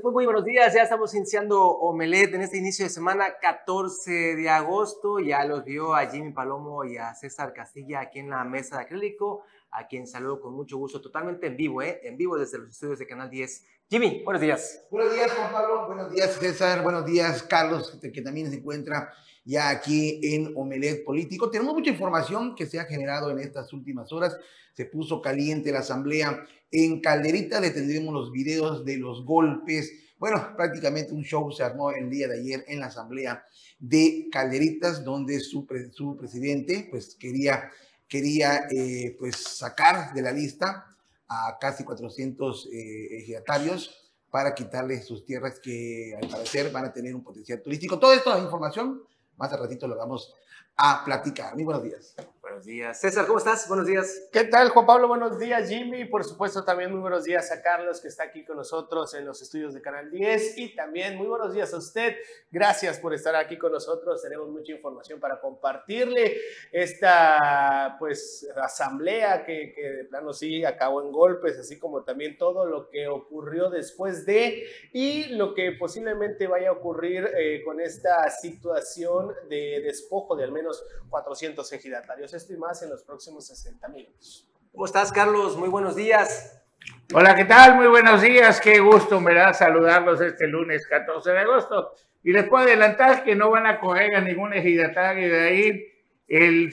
Pues muy buenos días, ya estamos iniciando Omelet en este inicio de semana 14 de agosto. Ya los vio a Jimmy Palomo y a César Castilla aquí en la mesa de acrílico, a quien saludo con mucho gusto, totalmente en vivo, ¿eh? En vivo desde los estudios de Canal 10. Jimmy, buenos días. Buenos días, Juan Pablo. Buenos días, César. Buenos días, Carlos, que también se encuentra ya aquí en Omelet Político. Tenemos mucha información que se ha generado en estas últimas horas. Se puso caliente la asamblea en Calderita. Le tendremos los videos de los golpes. Bueno, prácticamente un show se armó el día de ayer en la asamblea de Calderitas, donde su, su presidente pues quería, quería eh, pues sacar de la lista a casi 400 eh, ejidatarios para quitarles sus tierras que al parecer van a tener un potencial turístico. Toda esta información más a ratito lo vamos a platicar. Muy buenos días. Buenos días. César, ¿cómo estás? Buenos días. ¿Qué tal, Juan Pablo? Buenos días, Jimmy. Por supuesto, también muy buenos días a Carlos, que está aquí con nosotros en los estudios de Canal 10. Y también muy buenos días a usted. Gracias por estar aquí con nosotros. Tenemos mucha información para compartirle. Esta, pues, asamblea que, de plano sí acabó en golpes, así como también todo lo que ocurrió después de y lo que posiblemente vaya a ocurrir eh, con esta situación de despojo de al menos 400 ejidatarios esto y más en los próximos 60 minutos. ¿Cómo estás, Carlos? Muy buenos días. Hola, ¿qué tal? Muy buenos días. Qué gusto me da saludarlos este lunes 14 de agosto. Y les puedo adelantar que no van a correr a ningún ejidatario de ahí. El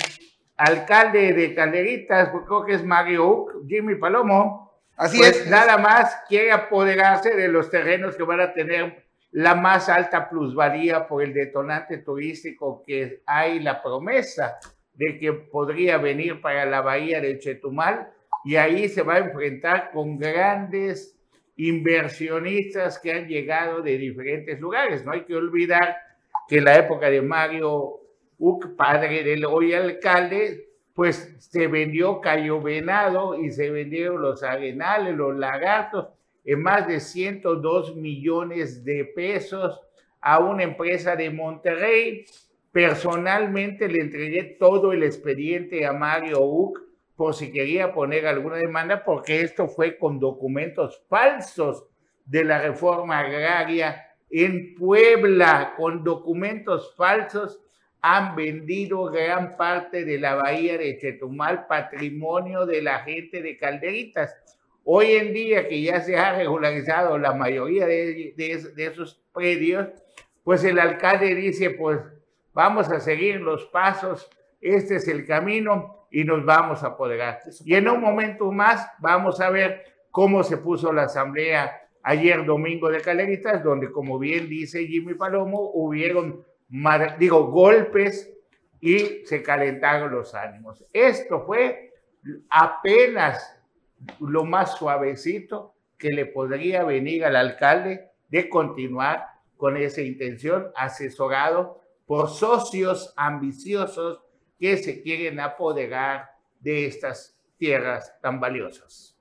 alcalde de Calderitas, pues, creo que es Mario Uc, Jimmy Palomo. Así pues, es. Nada más quiere apoderarse de los terrenos que van a tener la más alta plusvalía por el detonante turístico que hay la promesa de que podría venir para la bahía de Chetumal y ahí se va a enfrentar con grandes inversionistas que han llegado de diferentes lugares. No hay que olvidar que en la época de Mario Uc, padre del hoy alcalde, pues se vendió Cayo Venado y se vendieron los arenales, los lagartos, en más de 102 millones de pesos a una empresa de Monterrey Personalmente le entregué todo el expediente a Mario Uc por si quería poner alguna demanda, porque esto fue con documentos falsos de la reforma agraria en Puebla, con documentos falsos, han vendido gran parte de la bahía de Chetumal, patrimonio de la gente de Calderitas. Hoy en día que ya se ha regularizado la mayoría de, de esos predios, pues el alcalde dice, pues vamos a seguir los pasos, este es el camino y nos vamos a apoderar. Y en un momento más vamos a ver cómo se puso la asamblea ayer domingo de Caleritas, donde como bien dice Jimmy Palomo, hubieron, digo, golpes y se calentaron los ánimos. Esto fue apenas lo más suavecito que le podría venir al alcalde de continuar con esa intención, asesorado por socios ambiciosos que se quieren apoderar de estas tierras tan valiosas.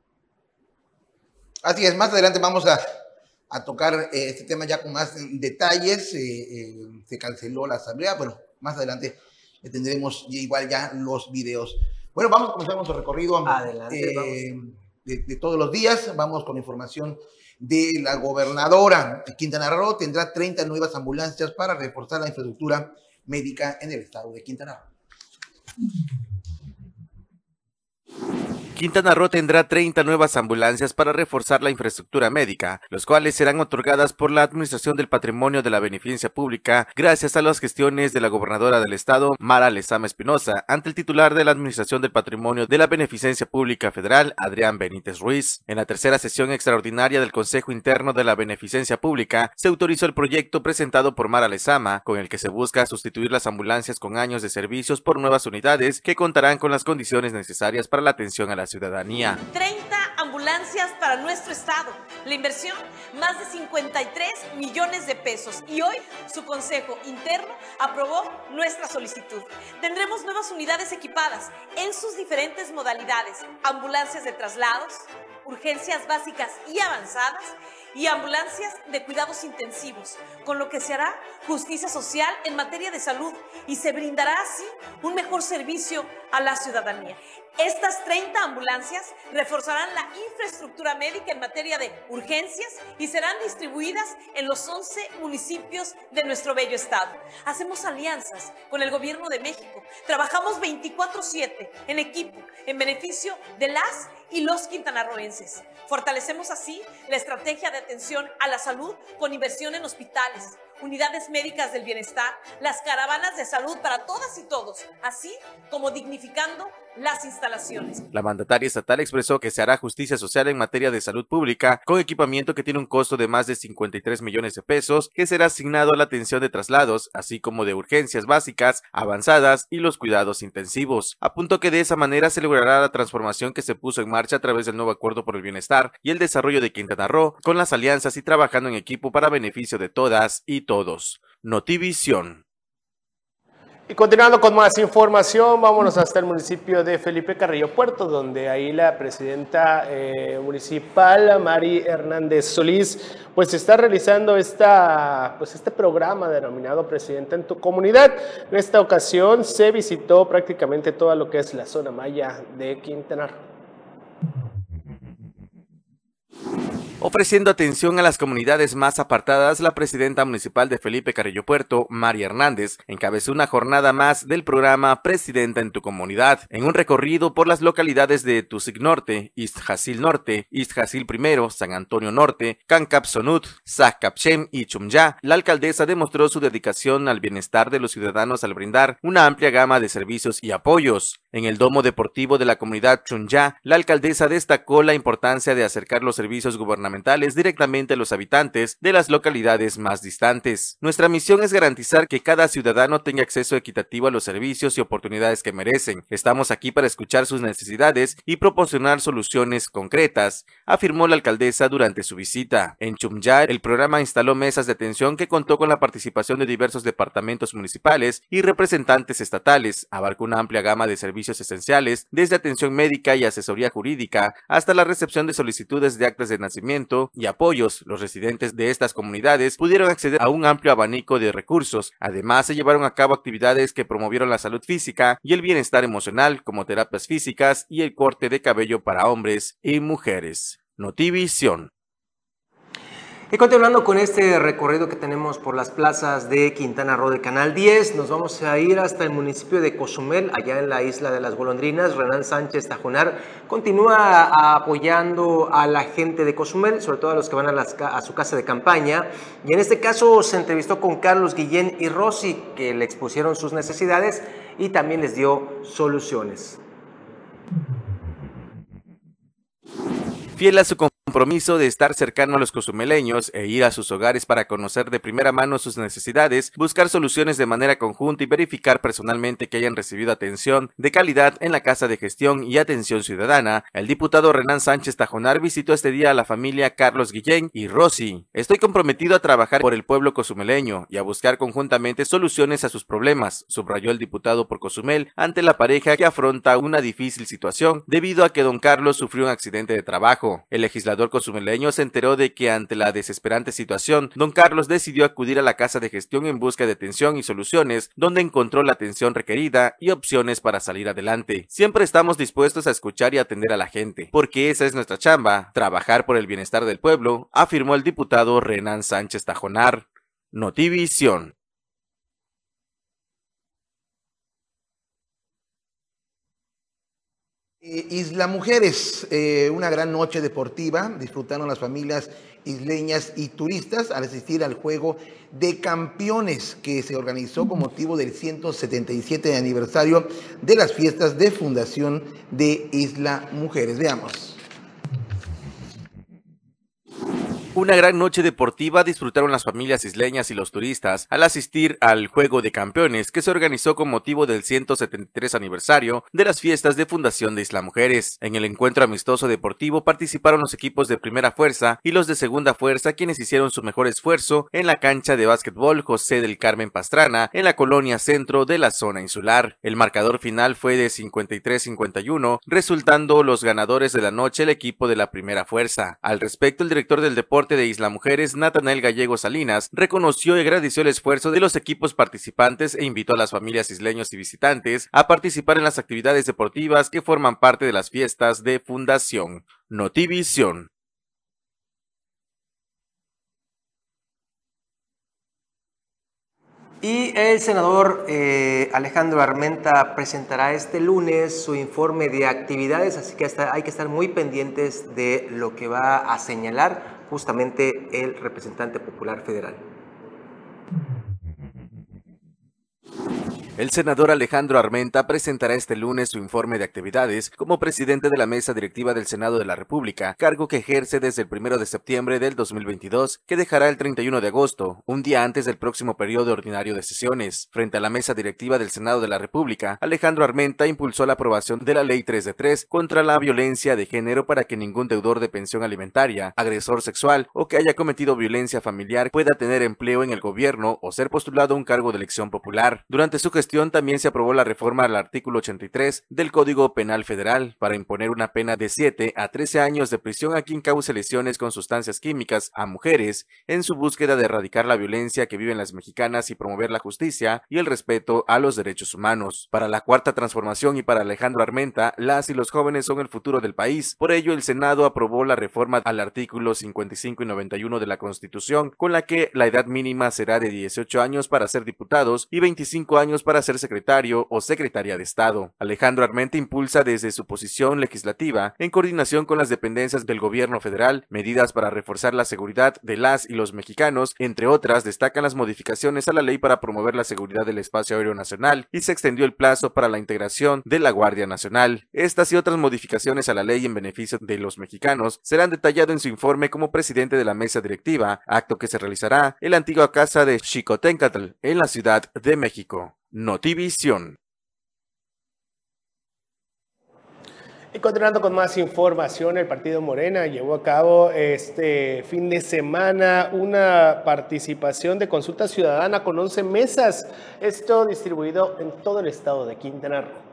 Así es, más adelante vamos a, tocar eh, este tema ya con más detalles. Eh, eh, se canceló la asamblea, bueno, más adelante tendremos igual ya los videos. Bueno, vamos a comenzar nuestro recorrido de, todos los días. Vamos con información de la gobernadora. Quintana Roo tendrá 30 nuevas ambulancias para reforzar la infraestructura médica en el estado de Quintana Roo. Quintana Roo tendrá 30 nuevas ambulancias para reforzar la infraestructura médica, los cuales serán otorgadas por la Administración del Patrimonio de la Beneficencia Pública gracias a las gestiones de la gobernadora del estado, Mara Lezama Espinosa, ante el titular de la Administración del Patrimonio de la Beneficencia Pública Federal, Adrián Benítez Ruiz. En la tercera sesión extraordinaria del Consejo Interno de la Beneficencia Pública, se autorizó el proyecto presentado por Mara Lezama, con el que se busca sustituir las ambulancias con años de servicios por nuevas unidades que contarán con las condiciones necesarias para la atención a la ciudadanía. 30 ambulancias para nuestro estado. La inversión, más de 53 millones de pesos. Y hoy su Consejo Interno aprobó nuestra solicitud. Tendremos nuevas unidades equipadas en sus diferentes modalidades. Ambulancias de traslados, urgencias básicas y avanzadas y ambulancias de cuidados intensivos, con lo que se hará justicia social en materia de salud y se brindará así un mejor servicio a la ciudadanía. Estas 30 ambulancias reforzarán la infraestructura médica en materia de urgencias y serán distribuidas en los 11 municipios de nuestro bello estado. Hacemos alianzas con el gobierno de México. Trabajamos 24/7 en equipo en beneficio de las y los quintanarroenses. Fortalecemos así la estrategia de atención a la salud con inversión en hospitales, unidades médicas del bienestar, las caravanas de salud para todas y todos, así como dignificando las instalaciones. La mandataria estatal expresó que se hará justicia social en materia de salud pública con equipamiento que tiene un costo de más de 53 millones de pesos que será asignado a la atención de traslados, así como de urgencias básicas, avanzadas y los cuidados intensivos. Apuntó que de esa manera se logrará la transformación que se puso en marcha a través del nuevo acuerdo por el bienestar y el desarrollo de Quintana Roo con las alianzas y trabajando en equipo para beneficio de todas y todos. Notivisión. Y continuando con más información, vámonos hasta el municipio de Felipe Carrillo Puerto, donde ahí la presidenta eh, municipal, Mari Hernández Solís, pues está realizando esta, pues este programa denominado Presidenta en tu comunidad. En esta ocasión se visitó prácticamente toda lo que es la zona maya de Quintana Roo. Ofreciendo atención a las comunidades más apartadas, la presidenta municipal de Felipe Carrillo Puerto, María Hernández, encabezó una jornada más del programa Presidenta en tu comunidad, en un recorrido por las localidades de Tusic Norte, Istjasil Norte, Istjasil I, San Antonio Norte, Cancap Sonut, Zacapchem y Chumya. La alcaldesa demostró su dedicación al bienestar de los ciudadanos al brindar una amplia gama de servicios y apoyos. En el domo deportivo de la comunidad Chumya, la alcaldesa destacó la importancia de acercar los servicios gubernamentales directamente a los habitantes de las localidades más distantes. Nuestra misión es garantizar que cada ciudadano tenga acceso equitativo a los servicios y oportunidades que merecen. Estamos aquí para escuchar sus necesidades y proporcionar soluciones concretas, afirmó la alcaldesa durante su visita. En Chumya, el programa instaló mesas de atención que contó con la participación de diversos departamentos municipales y representantes estatales. Abarcó una amplia gama de servicios esenciales, desde atención médica y asesoría jurídica hasta la recepción de solicitudes de actas de nacimiento y apoyos, los residentes de estas comunidades pudieron acceder a un amplio abanico de recursos. Además, se llevaron a cabo actividades que promovieron la salud física y el bienestar emocional, como terapias físicas y el corte de cabello para hombres y mujeres. Notivisión. Y continuando con este recorrido que tenemos por las plazas de Quintana Roo de Canal 10, nos vamos a ir hasta el municipio de Cozumel, allá en la isla de las Golondrinas. Renan Sánchez Tajonar continúa apoyando a la gente de Cozumel, sobre todo a los que van a, su casa de campaña. Y en este caso se entrevistó con Carlos Guillén y Rossi, que le expusieron sus necesidades y también les dio soluciones. Fiel a su compromiso de estar cercano a los cozumeleños e ir a sus hogares para conocer de primera mano sus necesidades, buscar soluciones de manera conjunta y verificar personalmente que hayan recibido atención de calidad en la Casa de Gestión y Atención Ciudadana, el diputado Renan Sánchez Tajonar visitó este día a la familia Carlos Guillén y Rossi. Estoy comprometido a trabajar por el pueblo cozumeleño y a buscar conjuntamente soluciones a sus problemas, subrayó el diputado por Cozumel ante la pareja que afronta una difícil situación debido a que don Carlos sufrió un accidente de trabajo. El legislador cozumeleño se enteró de que ante la desesperante situación, don Carlos decidió acudir a la casa de gestión en busca de atención y soluciones, donde encontró la atención requerida y opciones para salir adelante. Siempre estamos dispuestos a escuchar y atender a la gente, porque esa es nuestra chamba, trabajar por el bienestar del pueblo, afirmó el diputado Renan Sánchez Tajonar. Notivisión. Isla Mujeres, eh, una gran noche deportiva, disfrutaron las familias isleñas y turistas al asistir al juego de campeones que se organizó con motivo del 177 aniversario de las fiestas de fundación de Isla Mujeres. Veamos. Una gran noche deportiva disfrutaron las familias isleñas y los turistas al asistir al Juego de Campeones que se organizó con motivo del 173 aniversario de las fiestas de fundación de Isla Mujeres. En el encuentro amistoso deportivo participaron los equipos de primera fuerza y los de segunda fuerza quienes hicieron su mejor esfuerzo en la cancha de básquetbol José del Carmen Pastrana en la colonia centro de la zona insular. El marcador final fue de 53-51, resultando los ganadores de la noche el equipo de la primera fuerza. Al respecto, el director del deporte De Isla Mujeres, Natanael Gallego Salinas, reconoció y agradeció el esfuerzo de los equipos participantes e invitó a las familias isleños y visitantes a participar en las actividades deportivas que forman parte de las fiestas de Fundación Notivisión. Y el senador eh, Alejandro Armenta presentará este lunes su informe de actividades, así que hay que estar muy pendientes de lo que va a señalar justamente el representante popular federal. El senador Alejandro Armenta presentará este lunes su informe de actividades como presidente de la mesa directiva del Senado de la República, cargo que ejerce desde el 1 de septiembre del 2022, que dejará el 31 de agosto, un día antes del próximo periodo ordinario de sesiones. Frente a la mesa directiva del Senado de la República, Alejandro Armenta impulsó la aprobación de la Ley 3 de 3 contra la violencia de género para que ningún deudor de pensión alimentaria, agresor sexual o que haya cometido violencia familiar pueda tener empleo en el gobierno o ser postulado a un cargo de elección popular. Durante su gestión también se aprobó la reforma al artículo 83 del Código Penal Federal para imponer una pena de 7 a 13 años de prisión a quien cause lesiones con sustancias químicas a mujeres en su búsqueda de erradicar la violencia que viven las mexicanas y promover la justicia y el respeto a los derechos humanos. Para la cuarta transformación y para Alejandro Armenta, las y los jóvenes son el futuro del país. Por ello, el Senado aprobó la reforma al artículo 55 y 91 de la Constitución, con la que la edad mínima será de 18 años para ser diputados y 25 años para ser secretario o secretaria de Estado. Alejandro Armenta impulsa desde su posición legislativa, en coordinación con las dependencias del gobierno federal, medidas para reforzar la seguridad de las y los mexicanos, entre otras destacan las modificaciones a la ley para promover la seguridad del espacio aéreo nacional y se extendió el plazo para la integración de la Guardia Nacional. Estas y otras modificaciones a la ley en beneficio de los mexicanos serán detalladas en su informe como presidente de la mesa directiva, acto que se realizará en la antigua casa de Xicotencatl en la Ciudad de México. Notivisión. Y continuando con más información, el partido Morena llevó a cabo este fin de semana una participación de consulta ciudadana con 11 mesas, esto distribuido en todo el estado de Quintana Roo.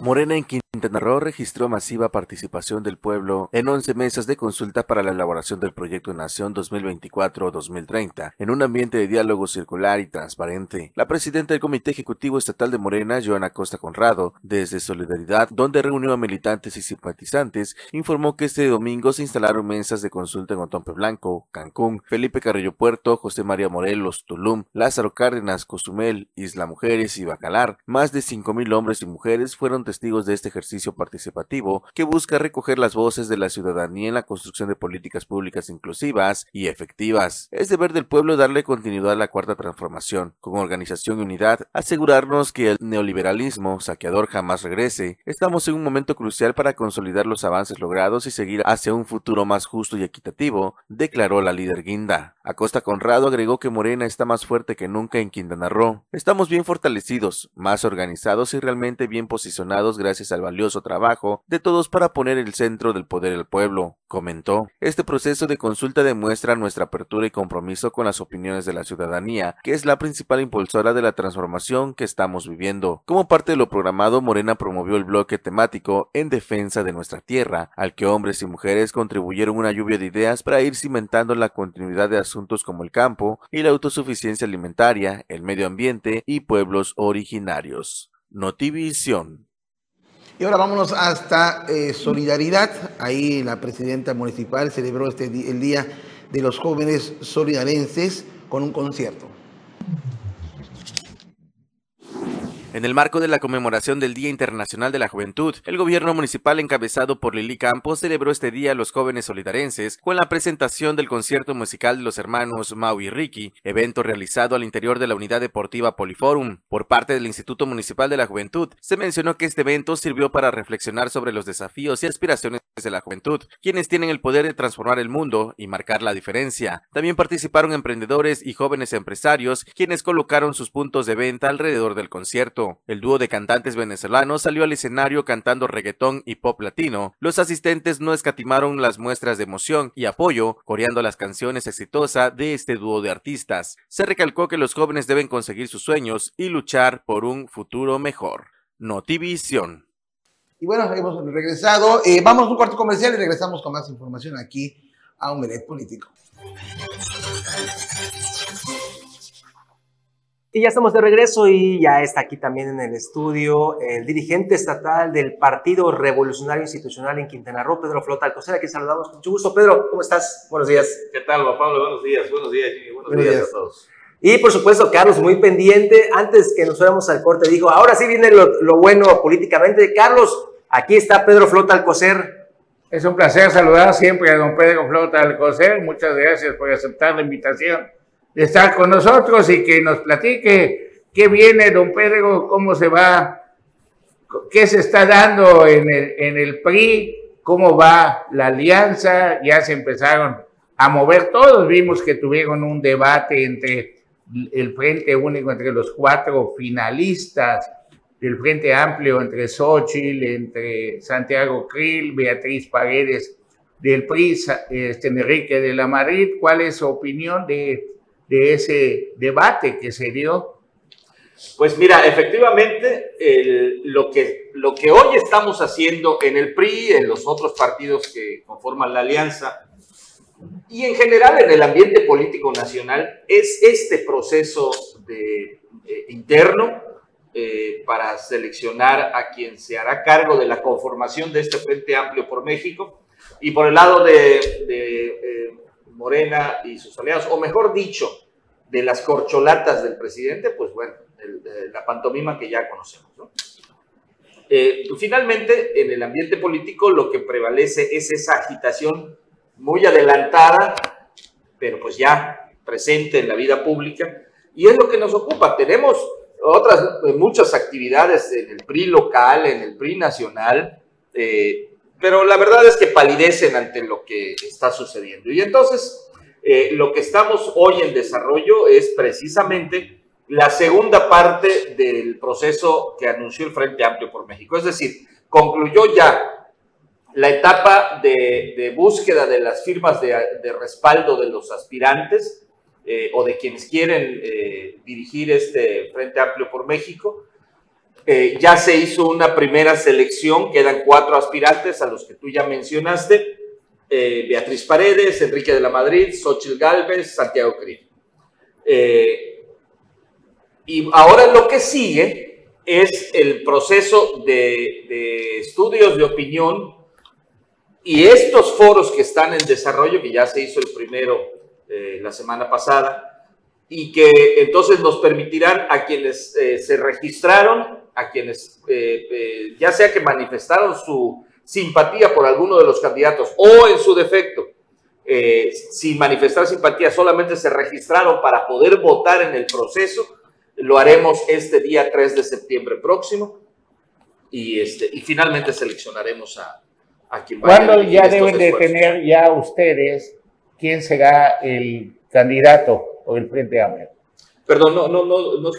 Morena en Quintana Roo registró masiva participación del pueblo en 11 mesas de consulta para la elaboración del proyecto Nación 2024-2030, en un ambiente de diálogo circular y transparente. La presidenta del Comité Ejecutivo Estatal de Morena, Joana Costa Conrado, desde Solidaridad, donde reunió a militantes y simpatizantes, informó que este domingo se instalaron mesas de consulta en Otompe Blanco, Cancún, Felipe Carrillo Puerto, José María Morelos, Tulum, Lázaro Cárdenas, Cozumel, Isla Mujeres y Bacalar. Más de 5.000 hombres y mujeres fueron testigos de este ejercicio participativo que busca recoger las voces de la ciudadanía en la construcción de políticas públicas inclusivas y efectivas. Es deber del pueblo darle continuidad a la cuarta transformación, con organización y unidad, asegurarnos que el neoliberalismo saqueador jamás regrese. Estamos en un momento crucial para consolidar los avances logrados y seguir hacia un futuro más justo y equitativo, declaró la líder Guinda. Acosta Conrado agregó que Morena está más fuerte que nunca en Quintana Roo. Estamos bien fortalecidos, más organizados y realmente bien posicionados gracias al valioso trabajo de todos para poner el centro del poder al pueblo, comentó. Este proceso de consulta demuestra nuestra apertura y compromiso con las opiniones de la ciudadanía, que es la principal impulsora de la transformación que estamos viviendo. Como parte de lo programado, Morena promovió el bloque temático en defensa de nuestra tierra, al que hombres y mujeres contribuyeron una lluvia de ideas para ir cimentando la continuidad de asuntos como el campo y la autosuficiencia alimentaria, el medio ambiente y pueblos originarios. Notivisión. Y ahora vámonos hasta eh, Solidaridad. Ahí la presidenta municipal celebró este el Día de los Jóvenes Solidarenses con un concierto. En el marco de la conmemoración del Día Internacional de la Juventud, el gobierno municipal encabezado por Lili Campos celebró este día a los jóvenes solidarenses con la presentación del concierto musical de los hermanos Mau y Ricky, evento realizado al interior de la unidad deportiva Poliforum. Por parte del Instituto Municipal de la Juventud, se mencionó que este evento sirvió para reflexionar sobre los desafíos y aspiraciones de la juventud, quienes tienen el poder de transformar el mundo y marcar la diferencia. También participaron emprendedores y jóvenes empresarios, quienes colocaron sus puntos de venta alrededor del concierto. El dúo de cantantes venezolanos salió al escenario cantando reggaetón y pop latino. Los asistentes no escatimaron las muestras de emoción y apoyo, coreando las canciones exitosas de este dúo de artistas. Se recalcó que los jóvenes deben conseguir sus sueños y luchar por un futuro mejor. Notivisión. Y bueno, hemos regresado. Eh, vamos a un cuarto comercial y regresamos con más información aquí a un Político. Y ya estamos de regreso y ya está aquí también en el estudio el dirigente estatal del Partido Revolucionario Institucional en Quintana Roo, Pedro Flota Alcocer, a quien saludamos con mucho gusto. Pedro, ¿cómo estás? Buenos días. ¿Qué tal, Juan Pablo? Buenos días, buenos días, Jimmy. Buenos, buenos días, días, a todos. Y por supuesto, Carlos, muy pendiente. Antes que nos fuéramos al corte, dijo, ahora sí viene lo, lo bueno políticamente. Carlos, aquí está Pedro Flota Alcocer. Es un placer saludar siempre a don Pedro Flota Alcocer. Muchas gracias por aceptar la invitación de estar con nosotros y que nos platique qué viene, don Pedro, cómo se va, qué se está dando en el, en el PRI, cómo va la alianza. Ya se empezaron a mover todos. Vimos que tuvieron un debate entre el Frente Único entre los cuatro finalistas del Frente Amplio, entre Xochitl, entre Santiago Krill, Beatriz Paredes del PRI, este, Enrique de la Madrid. ¿Cuál es su opinión de, de ese debate que se dio? Pues mira, efectivamente, el, lo, que, lo que hoy estamos haciendo en el PRI, en los otros partidos que conforman la alianza, y en general en el ambiente político nacional es este proceso de, eh, interno eh, para seleccionar a quien se hará cargo de la conformación de este Frente Amplio por México y por el lado de, de Morena y sus aliados, o mejor dicho, de las corcholatas del presidente, pues bueno, la pantomima que ya conocemos. ¿no? finalmente, en el ambiente político lo que prevalece es esa agitación muy adelantada, pero pues ya presente en la vida pública. Y es lo que nos ocupa. Tenemos otras eh, muchas actividades en el PRI local, en el PRI nacional, eh, pero la verdad es que palidecen ante lo que está sucediendo. Y entonces, eh, lo que estamos hoy en desarrollo es precisamente la segunda parte del proceso que anunció el Frente Amplio por México. Es decir, concluyó ya la etapa de, búsqueda de las firmas de, de respaldo de los aspirantes eh, o de quienes quieren eh, dirigir este Frente Amplio por México. Eh, ya se hizo una primera selección, quedan cuatro aspirantes a los que tú ya mencionaste, Beatriz Paredes, Enrique de la Madrid, Xochitl Galvez, Santiago Krill. y ahora lo que sigue es el proceso de, estudios de opinión y estos foros que están en desarrollo, que ya se hizo el primero eh, la semana pasada, y que entonces nos permitirán a quienes eh, se registraron, a quienes eh, ya sea que manifestaron su simpatía por alguno de los candidatos o en su defecto, sin manifestar simpatía, solamente se registraron para poder votar en el proceso, lo haremos este día 3 de septiembre próximo y, este, y finalmente seleccionaremos a, ¿Cuándo ya deben de tener ya ustedes quién será el candidato o el Frente Amplio? Perdón, no, no, no, no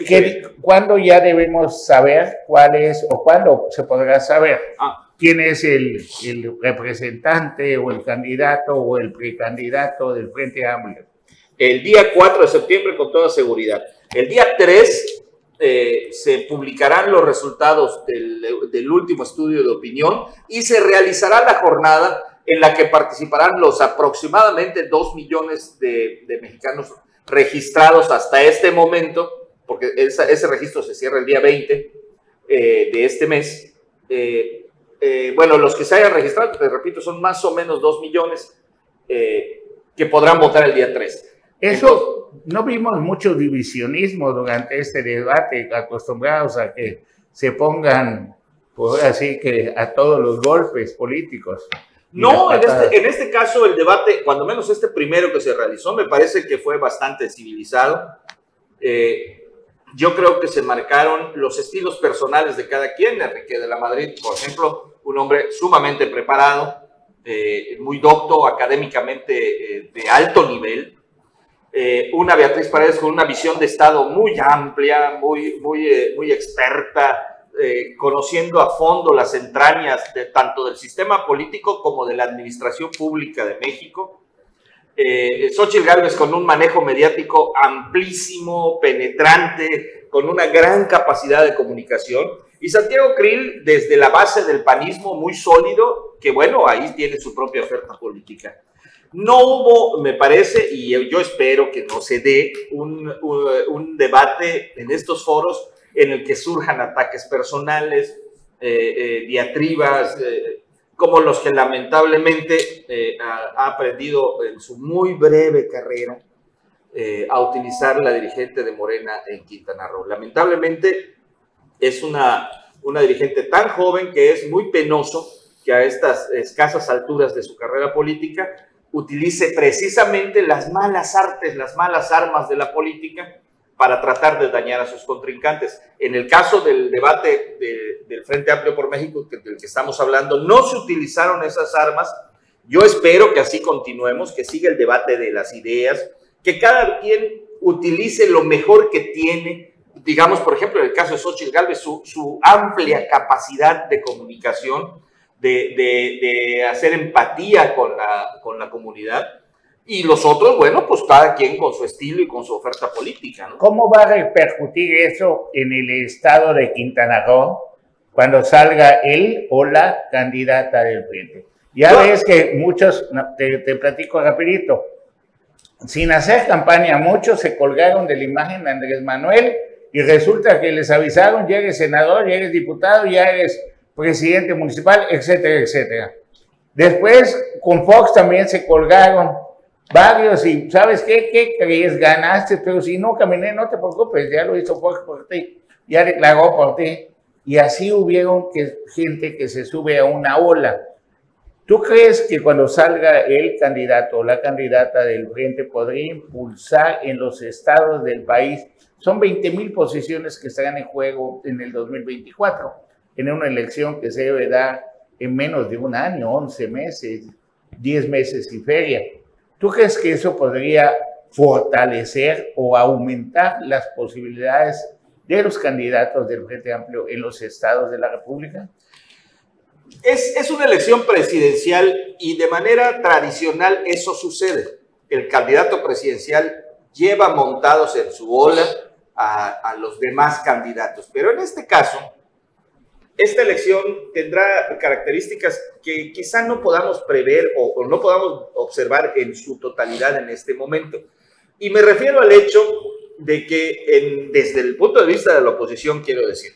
¿Cuándo ya debemos saber cuál es o cuándo se podrá saber ah. quién es el, el, representante o el candidato o el precandidato del Frente Amplio? El día 4 de septiembre con toda seguridad. El día 3 eh, se publicarán los resultados del, del, último estudio de opinión y se realizará la jornada en la que participarán los aproximadamente 2 millones de, de mexicanos registrados hasta este momento, porque esa, ese registro se cierra el día 20 eh, de este mes. Eh, eh, bueno, los que se hayan registrado, te repito, son más o menos 2 millones que podrán votar el día 3. Eso no vimos mucho divisionismo durante este debate, acostumbrados a que se pongan, pues así que a todos los golpes políticos. No, en este, en este, caso el debate, cuando menos este primero que se realizó, me parece que fue bastante civilizado. Eh, yo creo que se marcaron los estilos personales de cada quien. Enrique de la Madrid, por ejemplo, un hombre sumamente preparado, eh, muy docto, académicamente eh, de alto nivel, eh, una Beatriz Paredes con una visión de Estado muy amplia, muy, muy, eh, muy experta, eh, conociendo a fondo las entrañas de, tanto del sistema político como de la administración pública de México. eh, Xochitl Gálvez con un manejo mediático amplísimo, penetrante, con una gran capacidad de comunicación. Y Santiago Krill, desde la base del panismo muy sólido, que bueno, ahí tiene su propia oferta política. No hubo, me parece, y yo espero que no se dé un, un, debate en estos foros en el que surjan ataques personales, eh, eh, diatribas, eh, como los que lamentablemente ha, aprendido en su muy breve carrera a utilizar la dirigente de Morena en Quintana Roo. Lamentablemente es una, una dirigente tan joven que es muy penoso que a estas escasas alturas de su carrera política utilice precisamente las malas artes, las malas armas de la política para tratar de dañar a sus contrincantes. En el caso del debate del Frente Amplio por México, del que estamos hablando, no se utilizaron esas armas. Yo espero que así continuemos, que siga el debate de las ideas, que cada quien utilice lo mejor que tiene, digamos, por ejemplo, en el caso de Xochitl Galvez, su, amplia capacidad de comunicación, de, hacer empatía con la comunidad y los otros, bueno, pues cada quien con su estilo y con su oferta política. ¿no? ¿Cómo va a repercutir eso en el estado de Quintana Roo cuando salga él o la candidata del frente? Ya ves que muchos, te, te, platico rapidito, sin hacer campaña, muchos se colgaron de la imagen de Andrés Manuel y resulta que les avisaron, ya eres senador, ya eres diputado, ya eres presidente municipal, etcétera, etcétera. Después con Fox también se colgaron varios y ¿sabes qué? ¿Qué crees? Ganaste, pero si no caminé, no te preocupes, ya lo hizo por ti, ya declaró por ti. Y así hubieron que, gente que se sube a una ola. ¿Tú crees que cuando salga el candidato o la candidata del frente podría impulsar en los estados del país? Son 20 mil posiciones que estarán en juego en el 2024, en una elección que se debe dar en menos de un año, 11 meses, 10 meses y feria. ¿Tú crees que eso podría fortalecer o aumentar las posibilidades de los candidatos del Frente Amplio en los estados de la República? Es, es, una elección presidencial y de manera tradicional eso sucede. El candidato presidencial lleva montados en su ola a, a los demás candidatos. Pero en este caso, esta elección tendrá características que quizá no podamos prever o, no podamos observar en su totalidad en este momento. Y me refiero al hecho de que desde el punto de vista de la oposición, quiero decir,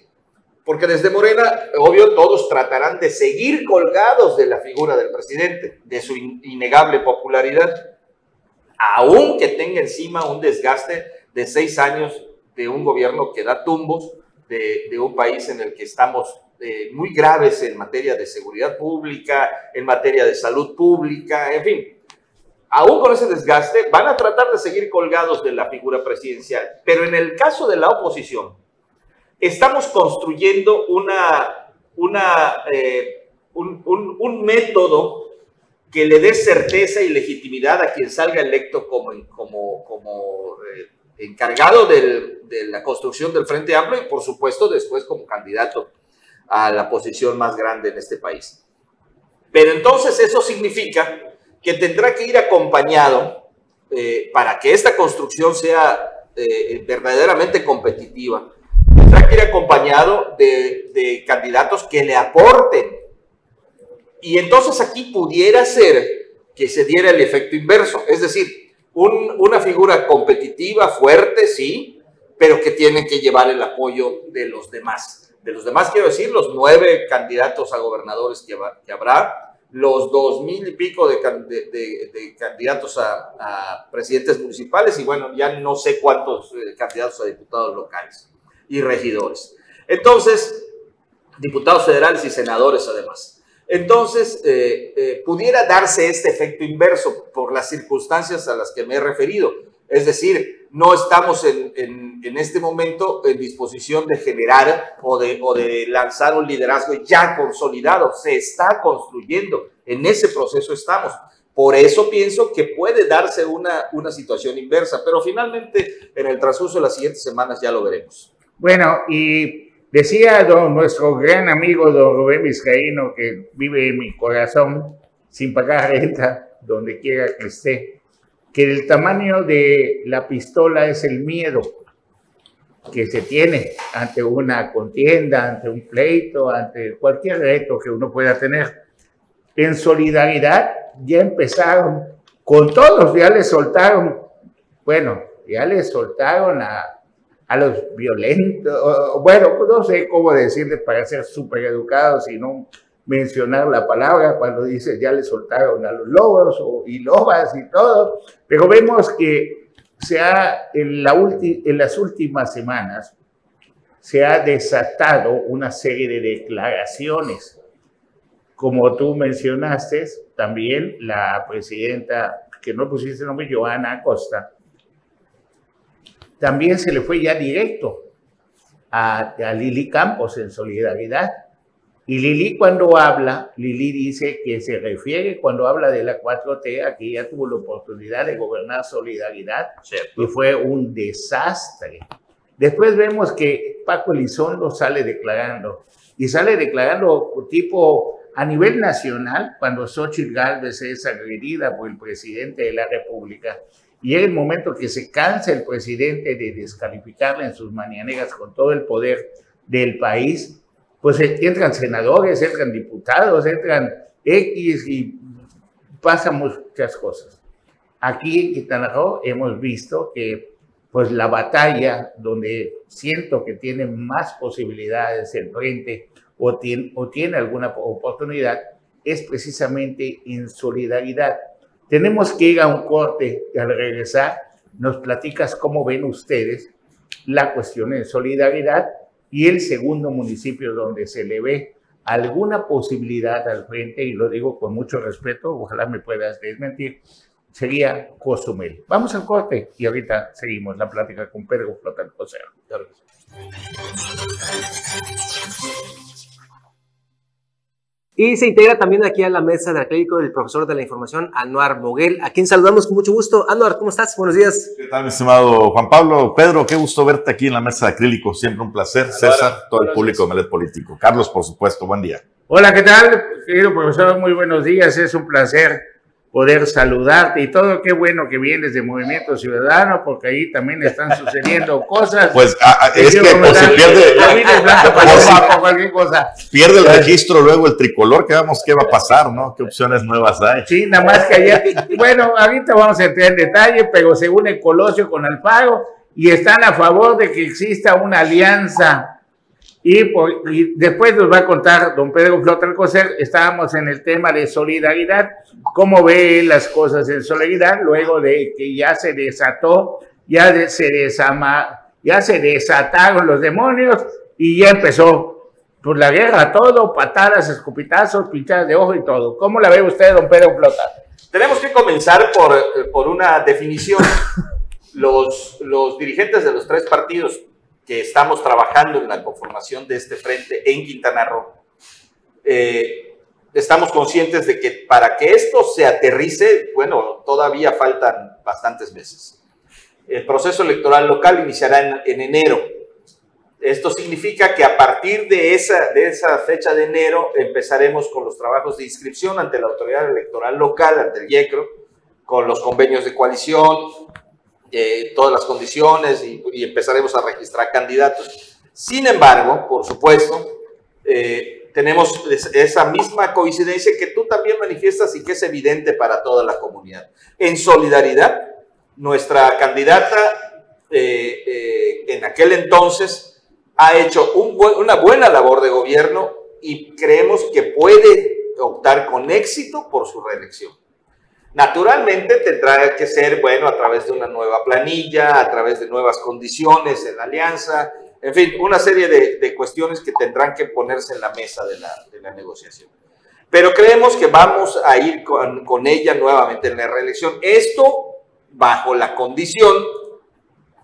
porque desde Morena, obvio, todos tratarán de seguir colgados de la figura del presidente, de su innegable popularidad, aunque tenga encima un desgaste de seis años de un gobierno que da tumbos, de, de un país en el que estamos eh, muy graves en materia de seguridad pública, en materia de salud pública, en fin. Aún con ese desgaste, van a tratar de seguir colgados de la figura presidencial. Pero en el caso de la oposición, estamos construyendo una, una, eh, un, un, método que le dé certeza y legitimidad a quien salga electo como, como, como eh, encargado del, de la construcción del Frente Amplio y por supuesto después como candidato a la posición más grande en este país. Pero entonces eso significa que tendrá que ir acompañado eh, para que esta construcción sea eh, verdaderamente competitiva. Tendrá que ir acompañado de, candidatos que le aporten. Y entonces aquí pudiera ser que se diera el efecto inverso, es decir, un, una figura competitiva, fuerte, sí, pero que tiene que llevar el apoyo de los demás de los demás, quiero decir, los nueve candidatos a gobernadores que, habrá, los dos mil y pico de, candidatos a, presidentes municipales y bueno, ya no sé cuántos eh, candidatos a diputados locales y regidores. Entonces, diputados federales y senadores además. Entonces, eh, eh, pudiera darse este efecto inverso por las circunstancias a las que me he referido. Es decir, no estamos en, este momento en disposición de generar o de, o de lanzar un liderazgo ya consolidado. Se está construyendo. En ese proceso estamos. Por eso pienso que puede darse una, una situación inversa, pero finalmente en el transcurso de las siguientes semanas ya lo veremos. Bueno, y decía don, nuestro gran amigo don Rubén Vizcaíno, que vive en mi corazón sin pagar renta, donde quiera que esté, que el tamaño de la pistola es el miedo que se tiene ante una contienda, ante un pleito, ante cualquier reto que uno pueda tener. En solidaridad ya empezaron, con todos ya le soltaron, bueno, ya le soltaron a, a los violentos, bueno, no sé cómo decirles para ser súper educados y no mencionar la palabra cuando dice ya le soltaron a los lobos y lobas y todo, pero vemos que se ha, en, la las últimas semanas se ha desatado una serie de declaraciones. Como tú mencionaste, también la presidenta, que no pusiste nombre, Joana Acosta, también se le fue ya directo a, a Lili Campos en solidaridad y Lili cuando habla, Lili dice que se refiere cuando habla de la 4T, aquí ya tuvo la oportunidad de gobernar Solidaridad y fue un desastre. Después vemos que Paco Elizondo sale declarando y sale declarando tipo a nivel nacional cuando Xochitl Gálvez es agredida por el presidente de la República y es el momento que se cansa el presidente de descalificarla en sus mañaneras con todo el poder del país pues entran senadores, entran diputados, entran X y pasan muchas cosas. Aquí en Quintana Roo hemos visto que pues la batalla donde siento que tiene más posibilidades el frente o tiene, o tiene alguna oportunidad es precisamente en solidaridad. Tenemos que ir a un corte y al regresar nos platicas cómo ven ustedes la cuestión en solidaridad y el segundo municipio donde se le ve alguna posibilidad al frente, y lo digo con mucho respeto, ojalá me puedas desmentir, sería Cozumel. Vamos al corte y ahorita seguimos la plática con Pedro Flotal José. Y se integra también aquí a la mesa de acrílico el profesor de la información, Anuar Moguel, a quien saludamos con mucho gusto. Anuar, ¿cómo estás? Buenos días. ¿Qué tal, mi estimado Juan Pablo? Pedro, qué gusto verte aquí en la mesa de acrílico. Siempre un placer. César, todo el público de Melet Político. Carlos, por supuesto, buen día. Hola, ¿qué tal? Querido profesor, muy buenos días. Es un placer poder saludarte y todo. Qué bueno que vienes de Movimiento Ciudadano, porque ahí también están sucediendo cosas. Pues ah, ah, es que por si pierde, pierde el registro luego el tricolor, ¿qué vamos, qué va a pasar, no? ¿Qué opciones nuevas hay? Sí, nada más que ayer, bueno, ahorita vamos a entrar en detalle, pero según el Colosio con Alfaro, y están a favor de que exista una alianza y, después nos va a contar don Pedro Flota Alcocer, estábamos en el tema de solidaridad, cómo ve las cosas en solidaridad, luego de que ya se desató, ya se, desama, ya se desataron los demonios y ya empezó por la guerra, todo, patadas, escupitazos, pinchadas de ojo y todo. ¿Cómo la ve usted, don Pedro Flota? Tenemos que comenzar por, por una definición. Los, los dirigentes de los tres partidos que estamos trabajando en la conformación de este frente en Quintana Roo, eh, estamos conscientes de que para que esto se aterrice, bueno, todavía faltan bastantes meses. El proceso electoral local iniciará en, enero. Esto significa que a partir de esa, de esa fecha de enero empezaremos con los trabajos de inscripción ante la autoridad electoral local, ante el IECRO, con los convenios de coalición, eh, todas las condiciones y, empezaremos a registrar candidatos. Sin embargo, por supuesto, eh, tenemos esa misma coincidencia que tú también manifiestas y que es evidente para toda la comunidad. En solidaridad, nuestra candidata eh, en aquel entonces ha hecho una buena labor de gobierno y creemos que puede optar con éxito por su reelección. Naturalmente tendrá que ser, bueno, a través de una nueva planilla, a través de nuevas condiciones en la alianza, en fin, una serie de, cuestiones que tendrán que ponerse en la mesa de la, negociación. Pero creemos que vamos a ir con, ella nuevamente en la reelección. Esto bajo la condición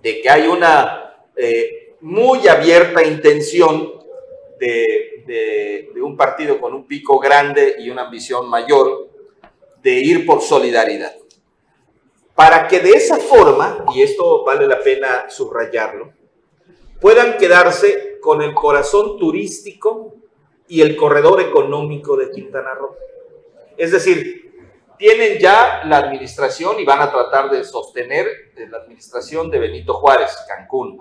de que hay una eh, muy abierta intención de, de un partido con un pico grande y una ambición mayor de ir por solidaridad. Para que de esa forma, y esto vale la pena subrayarlo, puedan quedarse con el corazón turístico y el corredor económico de Quintana Roo. Es decir, tienen ya la administración y van a tratar de sostener la administración de Benito Juárez, Cancún.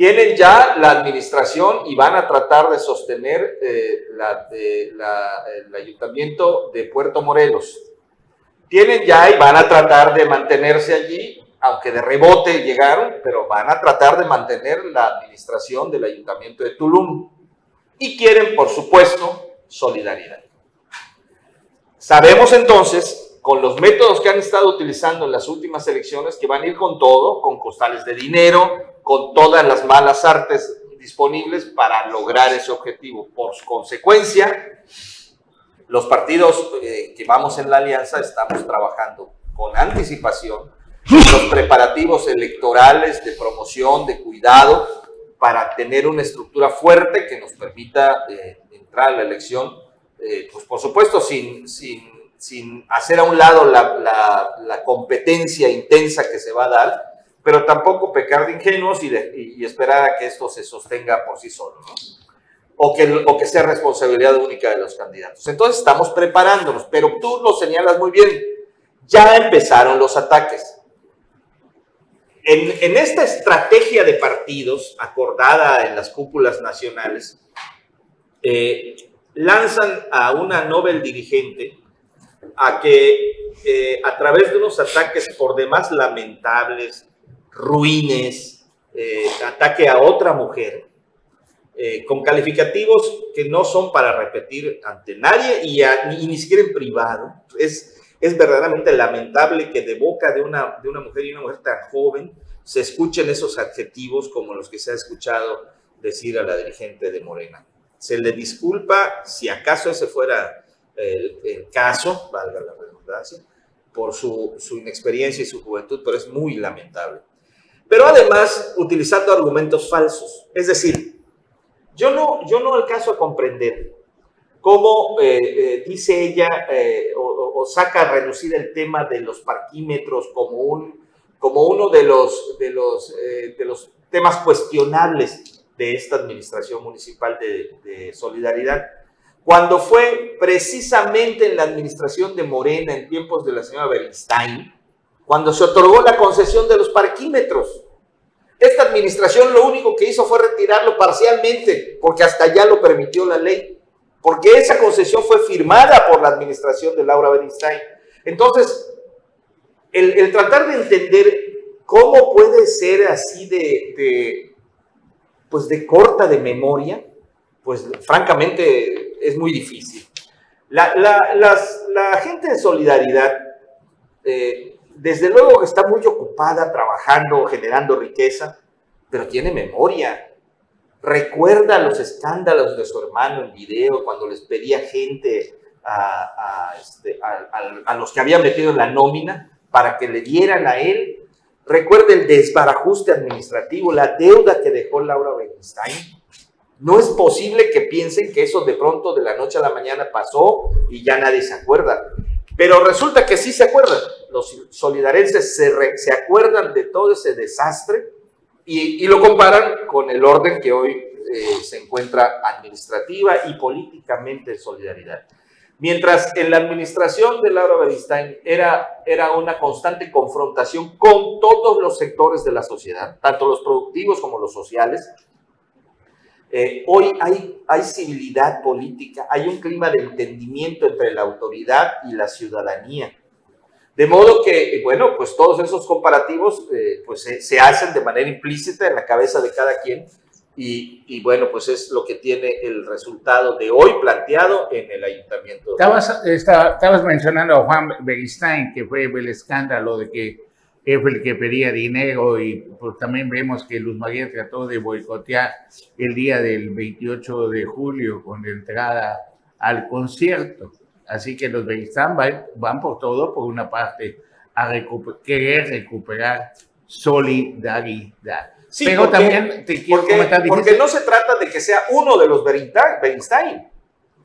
Tienen ya la administración y van a tratar de sostener eh, la- el ayuntamiento de Puerto Morelos. Tienen ya y van a tratar de mantenerse allí, aunque de rebote llegaron, pero van a tratar de mantener la administración del ayuntamiento de Tulum. Y quieren, por supuesto, solidaridad. Sabemos entonces, con los métodos que han estado utilizando en las últimas elecciones, que van a ir con todo, con costales de dinero, con todas las malas artes disponibles para lograr ese objetivo. Por consecuencia, los partidos eh, que vamos en la alianza estamos trabajando con anticipación los preparativos electorales de promoción, de cuidado, para tener una estructura fuerte que nos permita eh, entrar a la elección, eh, pues por supuesto sin, sin, sin hacer a un lado la, la- la competencia intensa que se va a dar, pero tampoco pecar de ingenuos y, de- y- esperar a que esto se sostenga por sí solo, ¿no? o que, o que sea responsabilidad única de los candidatos. Entonces estamos preparándonos, pero tú lo señalas muy bien, ya empezaron los ataques. En, en esta estrategia de partidos acordada en las cúpulas nacionales, eh, lanzan a una Nobel dirigente a que eh, a través de unos ataques por demás lamentables, ruines, eh, ataque a otra mujer, eh, con calificativos que no son para repetir ante nadie y, a- ni, ni siquiera en privado. Es, es verdaderamente lamentable que de boca de una, de una mujer y una mujer tan joven se escuchen esos adjetivos como los que se ha escuchado decir a la dirigente de Morena. Se le disculpa, si acaso ese fuera el, caso, valga la redundancia, por su, su inexperiencia y su juventud, pero es muy lamentable. Pero además utilizando argumentos falsos. Es decir, yo no, yo no alcanzo a comprender cómo eh, eh, dice ella eh, o, saca a relucir el tema de los parquímetros como, un, como uno de los, de, los, eh, de los temas cuestionables de esta administración municipal de solidaridad. Cuando fue precisamente en la administración de Morena, en tiempos de la señora Beristain, cuando se otorgó la concesión de los parquímetros. Esta administración lo único que hizo fue retirarlo parcialmente, porque hasta allá lo permitió la ley, porque esa concesión fue firmada por la administración de Laura Beristain. Entonces, el, tratar de entender cómo puede ser así de, pues de corta de memoria, pues francamente es muy difícil. La, gente de solidaridad, eh, desde luego que está muy ocupada trabajando, generando riqueza, pero tiene memoria. Recuerda los escándalos de su hermano en video cuando les pedía gente a, este, los que había metido en la nómina para que le dieran a él. Recuerda el desbarajuste administrativo, la deuda que dejó Laura Berenstein. No es posible que piensen que eso de pronto de la noche a la mañana pasó y ya nadie se acuerda. Pero resulta que sí se acuerdan. Los solidarenses se, se acuerdan de todo ese desastre y, y lo comparan con el orden que hoy eh, se encuentra administrativa y políticamente en solidaridad. Mientras en la administración de Laura Beristain era, era una constante confrontación con todos los sectores de la sociedad, tanto los productivos como los sociales, eh, hoy hay, hay civilidad política, hay un clima de entendimiento entre la autoridad y la ciudadanía. De modo que, eh, bueno, pues todos esos comparativos eh, pues se, se hacen de manera implícita en la cabeza de cada quien y, y, bueno, pues es lo que tiene el resultado de hoy planteado en el ayuntamiento. Estabas, esta- estabas mencionando a Juan Beristain, que fue el escándalo de que fue el que pedía dinero y pues también vemos que Luz María trató de boicotear el día del 28 de julio con la entrada al concierto. Así que los Beristain van, por todo, por una parte, a recu- querer recuperar solidaridad. Sí, Pero porque- también te quiero Porque, comentar, porque no se trata de que sea uno de los Bernstein.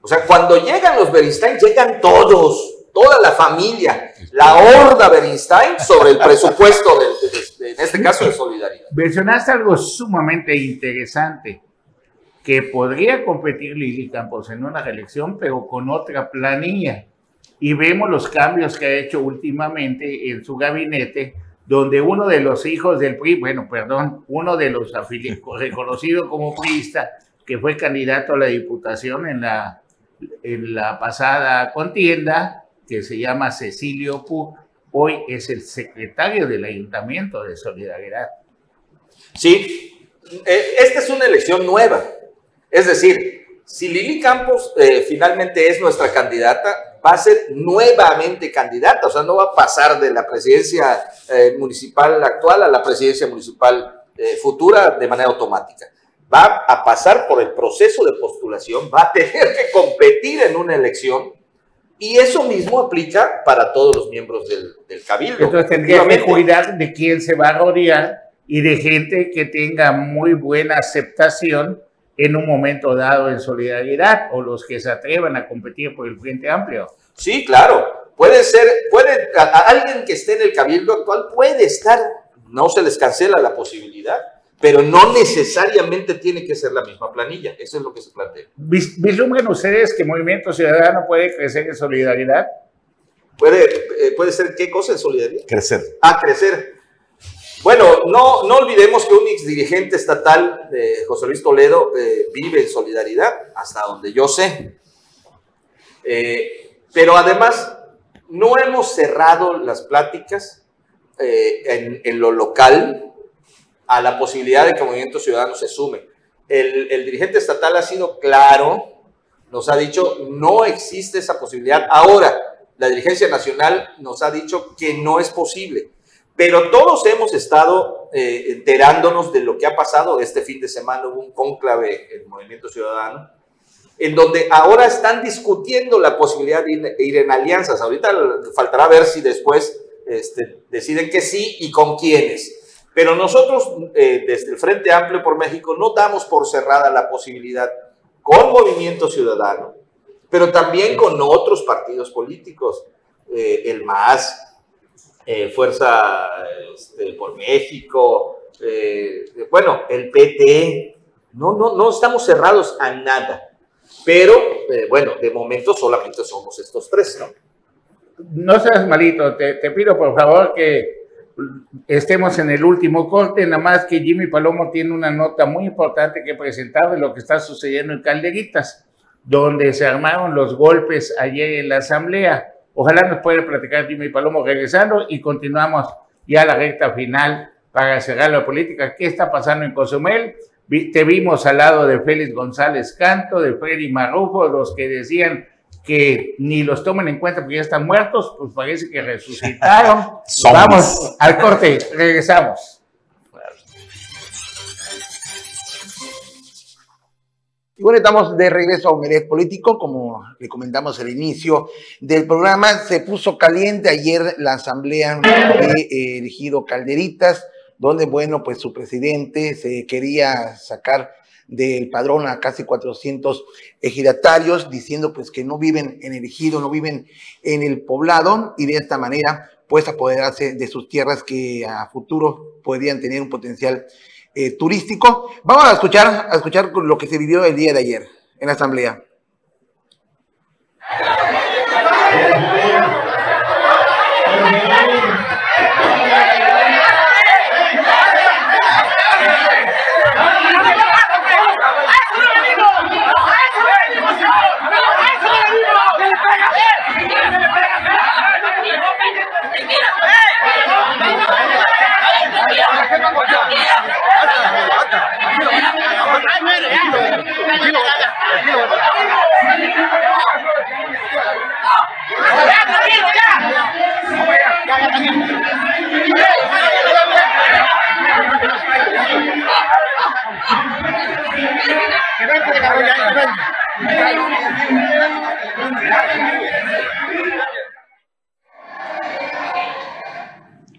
O sea, cuando llegan los Bernstein, llegan todos, toda la familia, la horda Bernstein sobre el presupuesto, de, de- de- en este caso, de solidaridad. Mencionaste algo sumamente interesante, que podría competir Lili Campos en una reelección, pero con otra planilla. y vemos los cambios que ha hecho últimamente en su gabinete, donde uno de los hijos del PRI, bueno, perdón, uno de los reconocido como priista, que fue candidato a la diputación en la, en la pasada contienda, que se llama Cecilio Pu, hoy es el secretario del Ayuntamiento de Solidaridad. Sí, eh, esta es una elección nueva. Es decir, si Lili Campos eh, finalmente es nuestra candidata, va a ser nuevamente candidata, o sea, no va a pasar de la presidencia eh, municipal actual a la presidencia municipal futura de manera automática. Va a pasar por el proceso de postulación, va a tener que competir en una elección y eso mismo aplica para todos los miembros del, del cabildo. Entonces tendría que cuidar de quién se va a rodear y de gente que tenga muy buena aceptación en un momento dado en solidaridad o los que se atrevan a competir por el Frente Amplio. Sí, claro. Puede ser, puede, alguien que esté en el cabildo actual puede estar, no se les cancela la posibilidad pero no necesariamente tiene que ser la misma planilla. Eso es lo que se plantea. ¿Vislumbran ustedes que Movimiento Ciudadano puede crecer en solidaridad? ¿Puede, eh, puede ser qué cosa en solidaridad? Crecer. Ah, crecer. Bueno, no, no olvidemos que un ex dirigente estatal, de José Luis Toledo, eh, vive en solidaridad, hasta donde yo sé. Eh, pero además, no hemos cerrado las pláticas en, en lo local, a la posibilidad de que el Movimiento Ciudadano se sume. El, dirigente estatal ha sido claro, nos ha dicho, no existe esa posibilidad. Ahora, la dirigencia nacional nos ha dicho que no es posible. Pero todos hemos estado eh, enterándonos de lo que ha pasado. Este fin de semana hubo un cónclave el Movimiento Ciudadano, en donde ahora están discutiendo la posibilidad de ir, ir en alianzas. Ahorita faltará ver si después este, deciden que sí y con quiénes. Pero nosotros, eh, desde el Frente Amplio por México, no damos por cerrada la posibilidad con Movimiento Ciudadano, pero también con otros partidos políticos, eh, el MAS, eh, Fuerza este, por México, bueno, el PT, no, no, no estamos cerrados a nada. Pero, bueno, de momento solamente somos estos tres, ¿no? No seas malito, te, te pido por favor que estemos en el último corte, nada más que Jimmy Palomo tiene una nota muy importante que presentar de lo que está sucediendo en Calderitas, donde se armaron los golpes ayer en la asamblea. Ojalá nos pueda platicar Jimmy Palomo regresando y continuamos ya la recta final para cerrar la política. ¿Qué está pasando en Cozumel? Te vimos al lado de Félix González Canto, de Freddy Marrufo, los que decían que ni los tomen en cuenta porque ya están muertos, pues parece que resucitaron. Vamos al corte, regresamos. Y bueno, estamos de regreso a Omelet Político, como le comentamos al inicio del programa, se puso caliente ayer la asamblea de eh, elegido Calderitas, donde, bueno, pues su presidente se quería sacar del padrón a casi 400 ejidatarios, diciendo pues que no viven en el ejido, no viven en el poblado y de esta manera pues apoderarse de sus tierras que a futuro podrían tener un potencial eh, turístico. Vamos a escuchar, a escuchar lo que se vivió el día de ayer en la asamblea.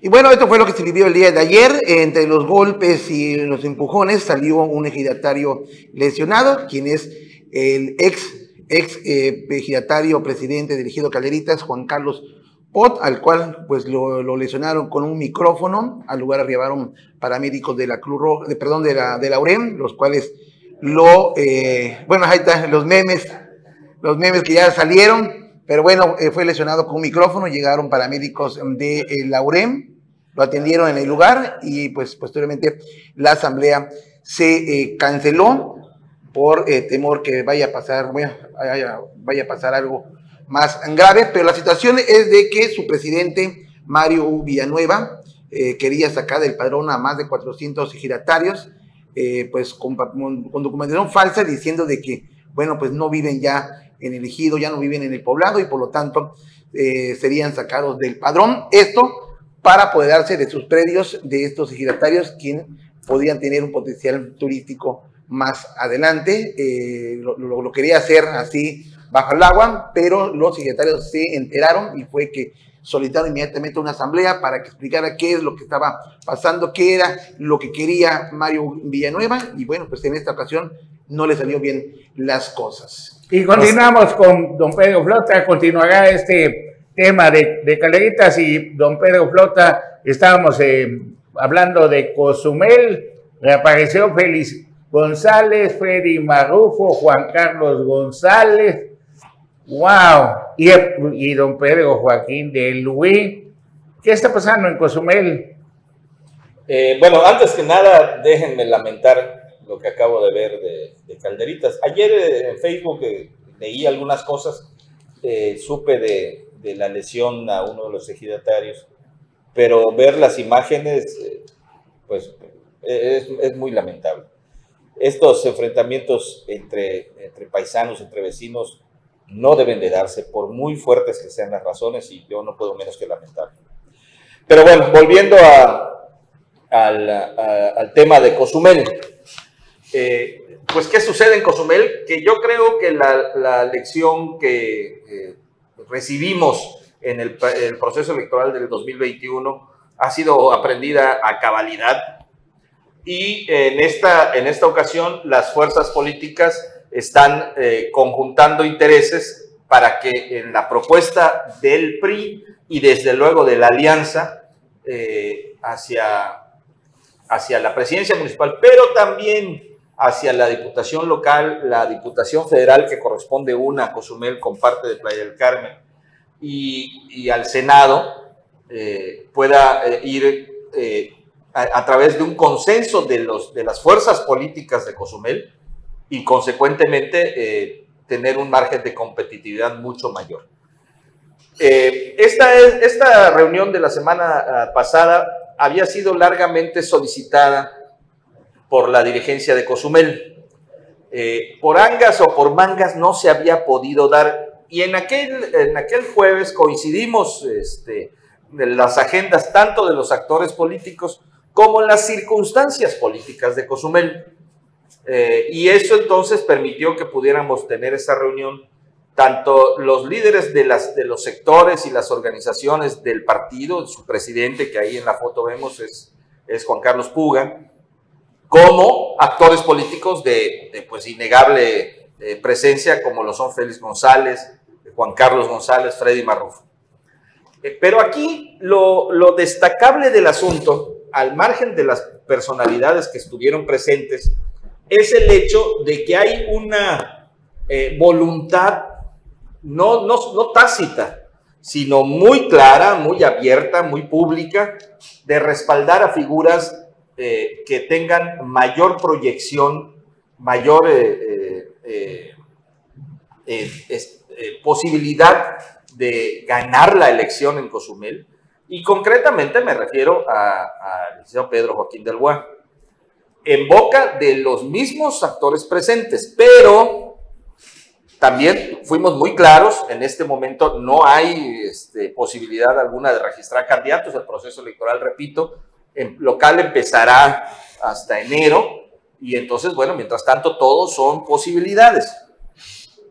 Y bueno, esto fue lo que se vivió el día de ayer. Entre los golpes y los empujones salió un ejidatario lesionado, quien es el ex, ex eh, ejidatario presidente dirigido Calderitas, Juan Carlos Pot, al cual pues lo, lesionaron con un micrófono. Al lugar arribaron paramédicos de la Cruz Roja, de, perdón, de la, de la UREM, los cuales lo, eh, bueno, ahí están los memes, los memes que ya salieron pero bueno, eh, fue lesionado con un micrófono, llegaron paramédicos de eh, la UREM, lo atendieron en el lugar y pues posteriormente la asamblea se eh, canceló por temor que vaya a pasar, vaya, vaya a pasar algo más grave, pero la situación es de que su presidente, Mario Villanueva, quería sacar del padrón a más de 400 giratarios, pues con, documentación falsa diciendo de que, bueno, pues no viven ya en el ejido, ya no viven en el poblado y por lo tanto eh, serían sacados del padrón. Esto para apoderarse de sus predios, de estos ejidatarios, quienes podrían tener un potencial turístico más adelante. Eh, lo, quería hacer así bajo el agua, pero los ejidatarios se enteraron y fue que solicitaron inmediatamente una asamblea para que explicara qué es lo que estaba pasando, qué era lo que quería Mario Villanueva y bueno, pues en esta ocasión no le salió bien las cosas. Y continuamos con don Pedro Flota, continuará este tema de, de caleritas y don Pedro Flota, estábamos eh, hablando de Cozumel, reapareció Félix González, Freddy Marufo, Juan Carlos González, wow, y, don Pedro Joaquín de Luis. ¿Qué está pasando en Cozumel? Eh, bueno, antes que nada, déjenme lamentar lo que acabo de ver de, Calderitas. Ayer eh, en Facebook eh, leí algunas cosas, supe de, la lesión a uno de los ejidatarios, pero ver las imágenes, pues es, muy lamentable. Estos enfrentamientos entre paisanos, entre vecinos, no deben de darse, por muy fuertes que sean las razones, y yo no puedo menos que lamentar. Pero bueno, volviendo al, tema de Cozumel. Eh, pues, ¿qué sucede en Cozumel? Que yo creo que la, lección que eh, recibimos en el, proceso electoral del 2021 ha sido aprendida a cabalidad y en esta, en esta ocasión las fuerzas políticas están eh, conjuntando intereses para que en la propuesta del PRI y desde luego de la alianza hacia, hacia la presidencia municipal, pero también hacia la Diputación local, la Diputación federal que corresponde una a Cozumel con parte de Playa del Carmen y, al Senado eh, pueda eh, ir eh, a, través de un consenso de, los, de las fuerzas políticas de Cozumel y consecuentemente tener un margen de competitividad mucho mayor. esta, esta reunión de la semana ah, pasada había sido largamente solicitada por la dirigencia de Cozumel. Eh, por angas o por mangas no se había podido dar. Y en aquel, en aquel jueves coincidimos este, en las agendas tanto de los actores políticos como en las circunstancias políticas de Cozumel. Eh, y eso entonces permitió que pudiéramos tener esa reunión, tanto los líderes de, de los sectores y las organizaciones del partido, su presidente, que ahí en la foto vemos es, Juan Carlos Puga, como actores políticos de, pues innegable eh, presencia, como lo son Félix González, Juan Carlos González, Freddy Marrufo. Eh, pero aquí lo, destacable del asunto, al margen de las personalidades que estuvieron presentes, es el hecho de que hay una eh, voluntad no, no, tácita, sino muy clara, muy abierta, muy pública, de respaldar a figuras eh, que tengan mayor proyección, mayor eh, posibilidad de ganar la elección en Cozumel. Y concretamente me refiero al liceo Pedro Joaquín del Guá, en boca de los mismos actores presentes, pero también fuimos muy claros, en este momento no hay este, posibilidad alguna de registrar candidatos, el proceso electoral, repito, en local empezará hasta enero. Y entonces, bueno, mientras tanto, todos son posibilidades.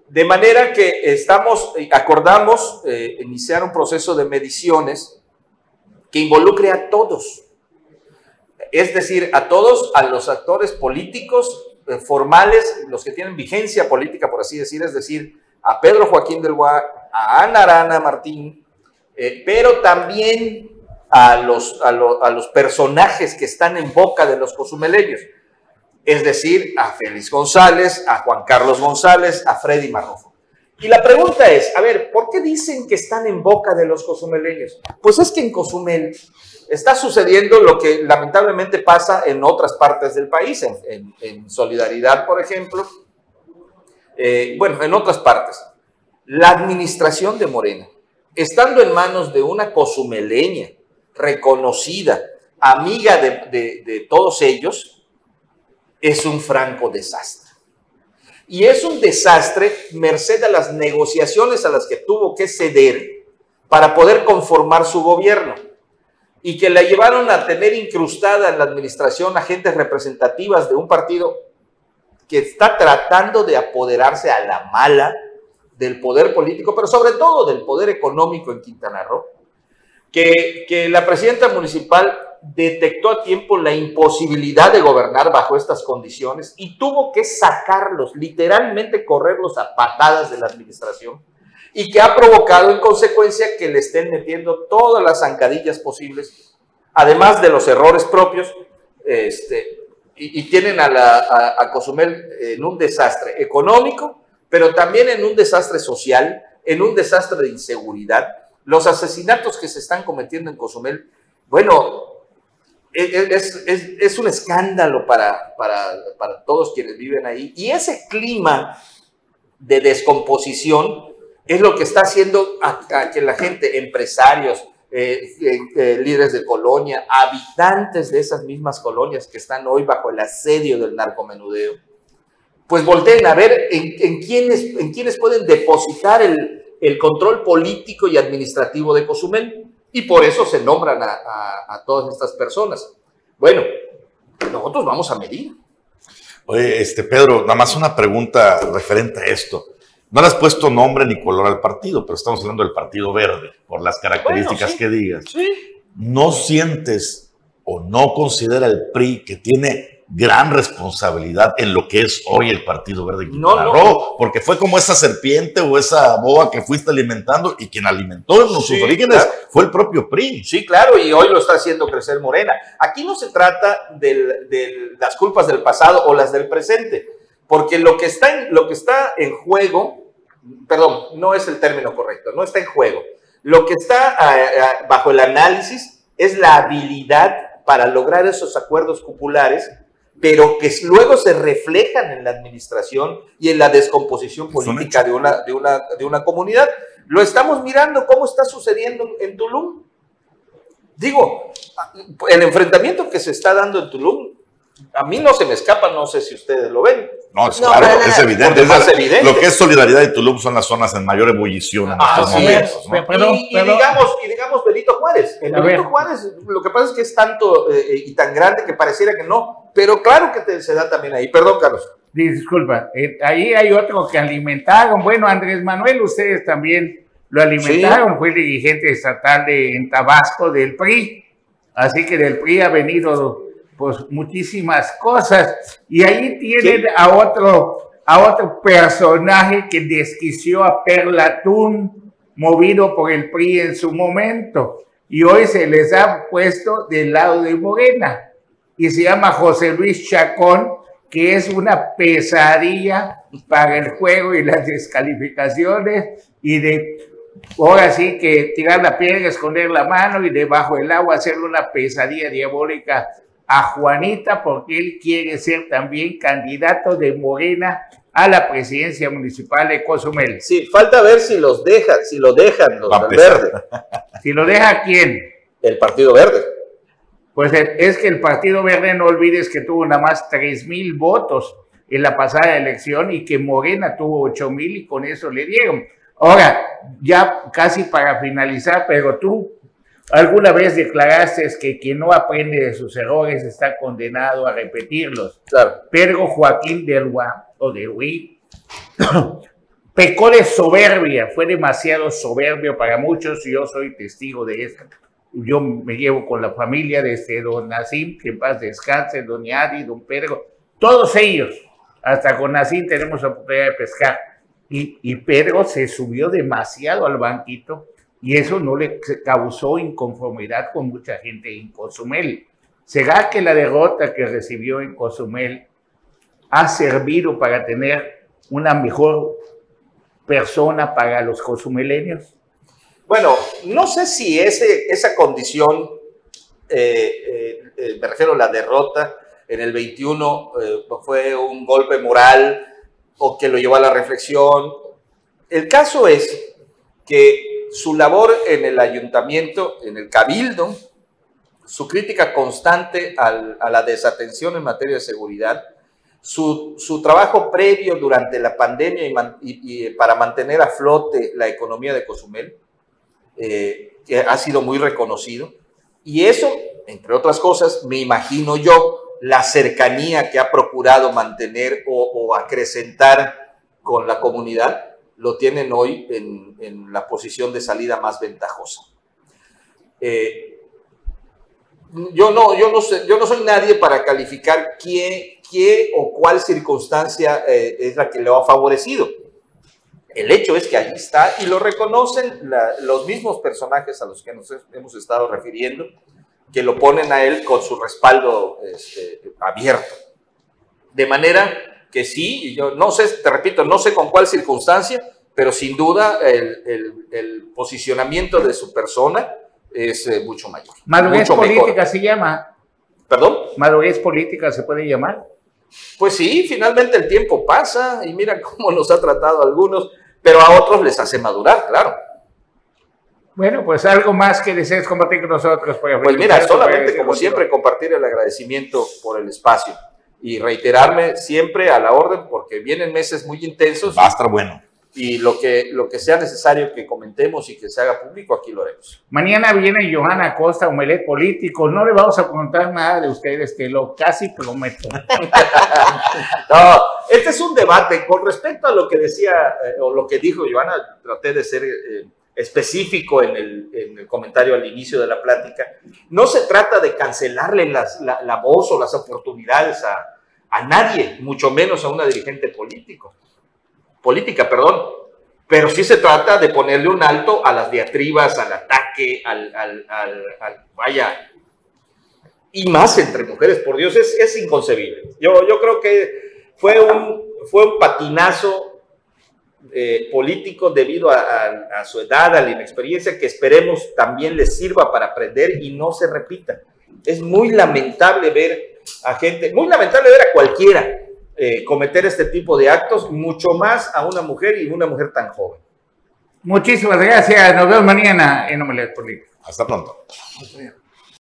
De manera que estamos, acordamos eh, iniciar un proceso de mediciones que involucre a todos, es decir, a todos, a los actores políticos eh, formales, los que tienen vigencia política, por así decir, es decir, a Pedro Joaquín del Guá, a Ana Arana Martín, eh, pero también a los, a, los personajes que están en boca de los cozumeleños, es decir, a Félix González, a Juan Carlos González, a Freddy Marrofo. Y la pregunta es, a ver, ¿por qué dicen que están en boca de los cozumeleños? Pues es que en Cozumel está sucediendo lo que lamentablemente pasa en otras partes del país, en, Solidaridad, por ejemplo, eh, bueno, en otras partes. La administración de Morena, estando en manos de una cozumeleña reconocida, amiga de todos ellos, es un franco desastre. Y es un desastre merced a las negociaciones a las que tuvo que ceder para poder conformar su gobierno y que la llevaron a tener incrustada en la administración agentes representativas de un partido que está tratando de apoderarse a la mala del poder político, pero sobre todo del poder económico en Quintana Roo, que, que la presidenta municipal detectó a tiempo la imposibilidad de gobernar bajo estas condiciones y tuvo que sacarlos, literalmente correrlos a patadas de la administración y que ha provocado en consecuencia que le estén metiendo todas las zancadillas posibles, además de los errores propios, este, y, tienen a, la, a Cozumel en un desastre económico, pero también en un desastre social, en un desastre de inseguridad. Los asesinatos que se están cometiendo en Cozumel, bueno, es, un escándalo para, para, todos quienes viven ahí. Y ese clima de descomposición es lo que está haciendo que la gente, empresarios, eh, eh, eh, líderes de colonia, habitantes de esas mismas colonias que están hoy bajo el asedio del narcomenudeo, pues volteen a ver en, en quiénes, en quiénes pueden depositar el, el control político y administrativo de Cozumel y por eso se nombran a, todas estas personas. Bueno, nosotros vamos a medir. Oye, este Pedro, nada más una pregunta referente a esto. No le has puesto nombre ni color al partido, pero estamos hablando del Partido Verde, por las características que digas. Sí. ¿No sientes o no considera el PRI que tiene gran responsabilidad en lo que es hoy el Partido Verde no, no, porque fue como esa serpiente o esa boa que fuiste alimentando y quien alimentó en sus orígenes fue el propio PRI. Sí, claro, y hoy lo está haciendo crecer Morena. Aquí no se trata de las culpas del pasado o las del presente, porque lo que está en, lo que está en juego, perdón, no es el término correcto, no está en juego. Lo que está eh, eh, bajo el análisis es la habilidad para lograr esos acuerdos populares pero que luego se reflejan en la administración y en la descomposición política de una, de, una, de una comunidad. Lo estamos mirando cómo está sucediendo en Tulum. Digo, el enfrentamiento que se está dando en Tulum, a mí no se me escapa, no sé si ustedes lo ven. No, es claro, es evidente. Lo que es solidaridad de Tulum son las zonas en mayor ebullición en estos momentos. y, digamos, y digamos Benito Juárez. En Benito Juárez, lo que pasa es que es tanto eh, eh, y tan grande que pareciera que no, pero claro que se da también ahí. Perdón, Carlos. Disculpa, eh, ahí hay otro que alimentaron. Bueno, Andrés Manuel, ustedes también lo alimentaron. Fue dirigente estatal de, en Tabasco del PRI. Así que del PRI ha venido pues muchísimas cosas. Y ahí tienen a otro, a otro personaje que desquició a Perlatún, movido por el PRI en su momento. Y hoy se les ha puesto del lado de Morena. Y se llama José Luis Chacón, que es una pesadilla para el juego y las descalificaciones y de ahora sí que tirar la piedra, esconder la mano y debajo del agua hacerle una pesadilla diabólica a Juanita porque él quiere ser también candidato de Morena a la presidencia municipal de Cozumel. Sí, falta ver si los dejan, si lo dejan los del verde. ¿Si lo deja quién? El Partido Verde. Pues es que el Partido Verde, no olvides que tuvo nada más 3 mil votos en la pasada elección y que Morena tuvo 8 mil y con eso le dieron. Ahora, ya casi para finalizar, pero tú Alguna vez declaraste que quien no aprende de sus errores está condenado a repetirlos. Claro. Pedro Joaquín del Gua, o de Huí, pecó de soberbia, fue demasiado soberbio para muchos y yo soy testigo de esto. Yo me llevo con la familia de este don Nacim, que en paz descanse, don don Pedro, todos ellos, hasta con Nacim tenemos la oportunidad de pescar. Y, y Pedro se subió demasiado al banquito y eso no le causó inconformidad con mucha gente en Cozumel. ¿Será que la derrota que recibió en Cozumel ha servido para tener una mejor persona paga los consumilenios? Bueno, no sé si esa condición, eh, eh, eh, me refiero la derrota en el 21, fue un golpe moral o que lo llevó a la reflexión. El caso es que su labor en el ayuntamiento, en el cabildo, su crítica constante a la desatención en materia de seguridad, su, trabajo previo durante la pandemia y, para mantener a flote la economía de Cozumel, eh, que ha sido muy reconocido. Y eso, entre otras cosas, me imagino yo, la cercanía que ha procurado mantener o, acrecentar con la comunidad, lo tienen hoy en, la posición de salida más ventajosa. Eh, yo no, yo no sé, yo no soy nadie para calificar quién, qué o cuál circunstancia eh, es la que le ha favorecido. El hecho es que allí está y lo reconocen los mismos personajes a los que nos hemos estado refiriendo, que lo ponen a él con su respaldo este, abierto. De manera que sí, yo no sé, te repito, no sé con cuál circunstancia, pero sin duda el, el posicionamiento de su persona es eh, mucho mayor. Madurez política se llama. ¿Perdón? Madurez política se puede llamar. Pues sí, finalmente el tiempo pasa y mira cómo nos ha tratado algunos, pero a otros les hace madurar, claro. Bueno, pues algo más que desees compartir con nosotros. Pues mira, solamente como siempre compartir el agradecimiento por el espacio y reiterarme siempre a la orden porque vienen meses muy intensos. Va a estar bueno y lo que, lo que sea necesario que comentemos y que se haga público, aquí lo haremos. Mañana viene Johanna Costa, Omelet Político. No le vamos a contar nada de ustedes, te lo casi prometo. no, este es un debate. Con respecto a lo que decía eh, o lo que dijo Johanna, traté de ser eh, específico en el, en el, comentario al inicio de la plática. No se trata de cancelarle las, la, la, voz o las oportunidades a, a nadie, mucho menos a una dirigente político política, perdón, pero sí se trata de ponerle un alto a las diatribas, al ataque, al, vaya, y más entre mujeres, por Dios, es, inconcebible. Yo, yo creo que fue un, fue un patinazo eh, político debido a, su edad, a la inexperiencia, que esperemos también le sirva para aprender y no se repita. Es muy lamentable ver a gente, muy lamentable ver a cualquiera eh, cometer este tipo de actos, mucho más a una mujer y una mujer tan joven. Muchísimas gracias. Nos vemos mañana en Omelet Político. Hasta pronto.